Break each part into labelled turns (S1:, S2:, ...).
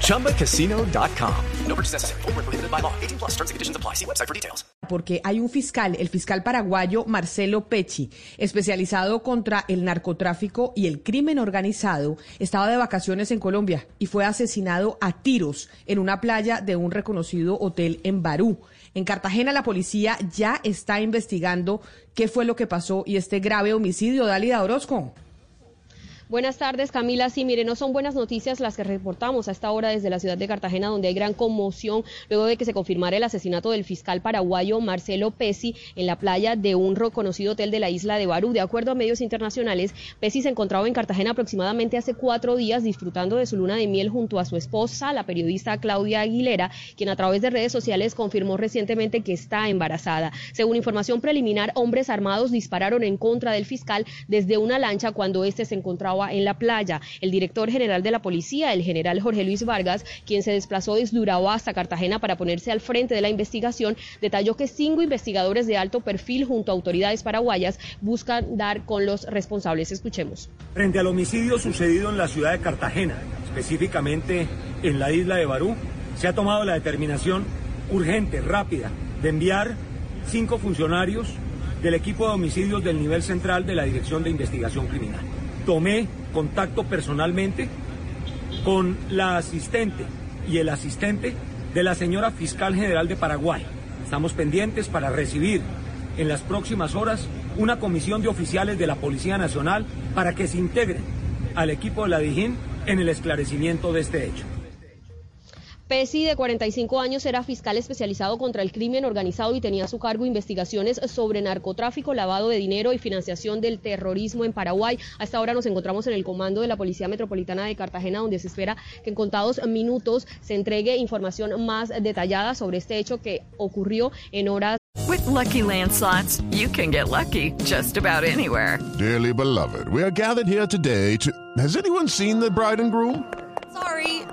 S1: ChumbaCasino.com. No purchase necessary. Full prohibited by law. 18 plus terms and conditions apply. See website for details.
S2: Porque hay un fiscal, el fiscal paraguayo Marcelo Pecci, especializado contra el narcotráfico y el crimen organizado, estaba de vacaciones en Colombia y fue asesinado a tiros en una playa de un reconocido hotel en Barú. En Cartagena la policía ya está investigando qué fue lo que pasó y este grave homicidio. Dalida Orozco.
S3: Buenas tardes, Camila. Sí, mire, no son buenas noticias las que reportamos a esta hora desde la ciudad de Cartagena, donde hay gran conmoción luego de que se confirmara el asesinato del fiscal paraguayo Marcelo Pesi en la playa de un reconocido hotel de la isla de Barú. De acuerdo a medios internacionales, Pesi se encontraba en Cartagena aproximadamente hace cuatro días disfrutando de su luna de miel junto a su esposa, la periodista Claudia Aguilera, quien a través de redes sociales confirmó recientemente que está embarazada. Según información preliminar, hombres armados dispararon en contra del fiscal desde una lancha cuando éste se encontraba en la playa. El director general de la policía, el general Jorge Luis Vargas, quien se desplazó desde Urabá hasta Cartagena para ponerse al frente de la investigación, detalló que cinco investigadores de alto perfil junto a autoridades paraguayas buscan dar con los responsables. Escuchemos.
S4: Frente al homicidio sucedido en la ciudad de Cartagena, específicamente en la isla de Barú, se ha tomado la determinación urgente, rápida, de enviar cinco funcionarios del equipo de homicidios del nivel central de la Dirección de Investigación Criminal tomé contacto personalmente con la asistente y el asistente de la señora fiscal general de Paraguay. Estamos pendientes para recibir en las próximas horas una comisión de oficiales de la Policía Nacional para que se integren al equipo de la DIJÍN en el esclarecimiento de este hecho.
S3: Pesi, de 45 años, era fiscal especializado contra el crimen organizado y tenía a su cargo investigaciones sobre narcotráfico, lavado de dinero y financiación del terrorismo en Paraguay. Hasta ahora nos encontramos en el comando de la Policía Metropolitana de Cartagena, donde se espera que en contados minutos se entregue información más detallada sobre este hecho que ocurrió en horas.
S5: With lucky landslots, you can get lucky just about anywhere.
S6: Dearly beloved, we are gathered here today to. Has anyone seen the bride and groom?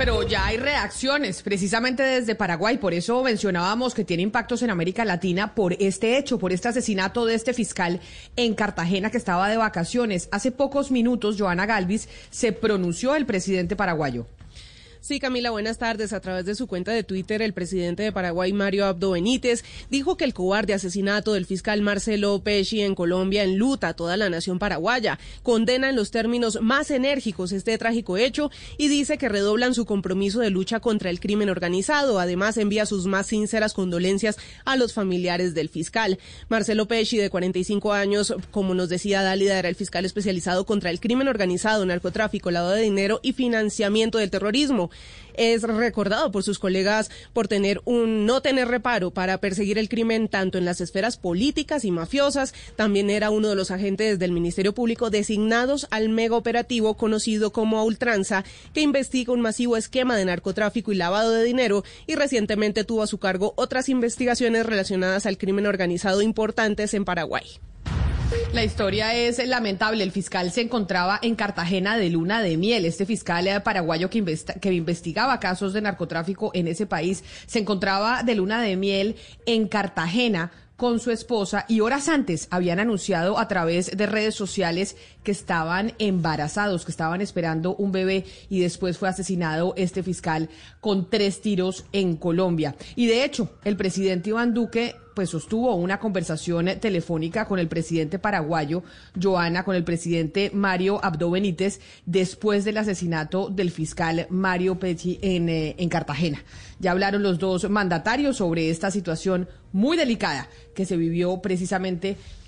S2: Pero ya hay reacciones, precisamente desde Paraguay, por eso mencionábamos que tiene impactos en América Latina por este hecho, por este asesinato de este fiscal en Cartagena que estaba de vacaciones. Hace pocos minutos, Joana Galvis, se pronunció el presidente paraguayo.
S7: Sí, Camila, buenas tardes. A través de su cuenta de Twitter, el presidente de Paraguay, Mario Abdo Benítez, dijo que el cobarde asesinato del fiscal Marcelo Pesci en Colombia enluta a toda la nación paraguaya, condena en los términos más enérgicos este trágico hecho y dice que redoblan su compromiso de lucha contra el crimen organizado. Además, envía sus más sinceras condolencias a los familiares del fiscal. Marcelo Pesci, de 45 años, como nos decía Dálida, era el fiscal especializado contra el crimen organizado, narcotráfico, lavado de dinero y financiamiento del terrorismo es recordado por sus colegas por tener un no tener reparo para perseguir el crimen tanto en las esferas políticas y mafiosas. También era uno de los agentes del Ministerio Público designados al mega operativo conocido como Ultranza, que investiga un masivo esquema de narcotráfico y lavado de dinero y recientemente tuvo a su cargo otras investigaciones relacionadas al crimen organizado importantes en Paraguay.
S2: La historia es lamentable. El fiscal se encontraba en Cartagena de luna de miel. Este fiscal eh, paraguayo que, que, investigaba casos de narcotráfico en ese país se encontraba de luna de miel en Cartagena con su esposa y horas antes habían anunciado a través de redes sociales que estaban embarazados, que estaban esperando un bebé y después fue asesinado este fiscal con tres tiros en Colombia. Y de hecho, el presidente Iván Duque pues sostuvo una conversación telefónica con el presidente paraguayo, Joana, con el presidente Mario Abdo Benítez, después del asesinato del fiscal Mario Pecci en, eh, en Cartagena. Ya hablaron los dos mandatarios sobre esta situación muy delicada que se vivió precisamente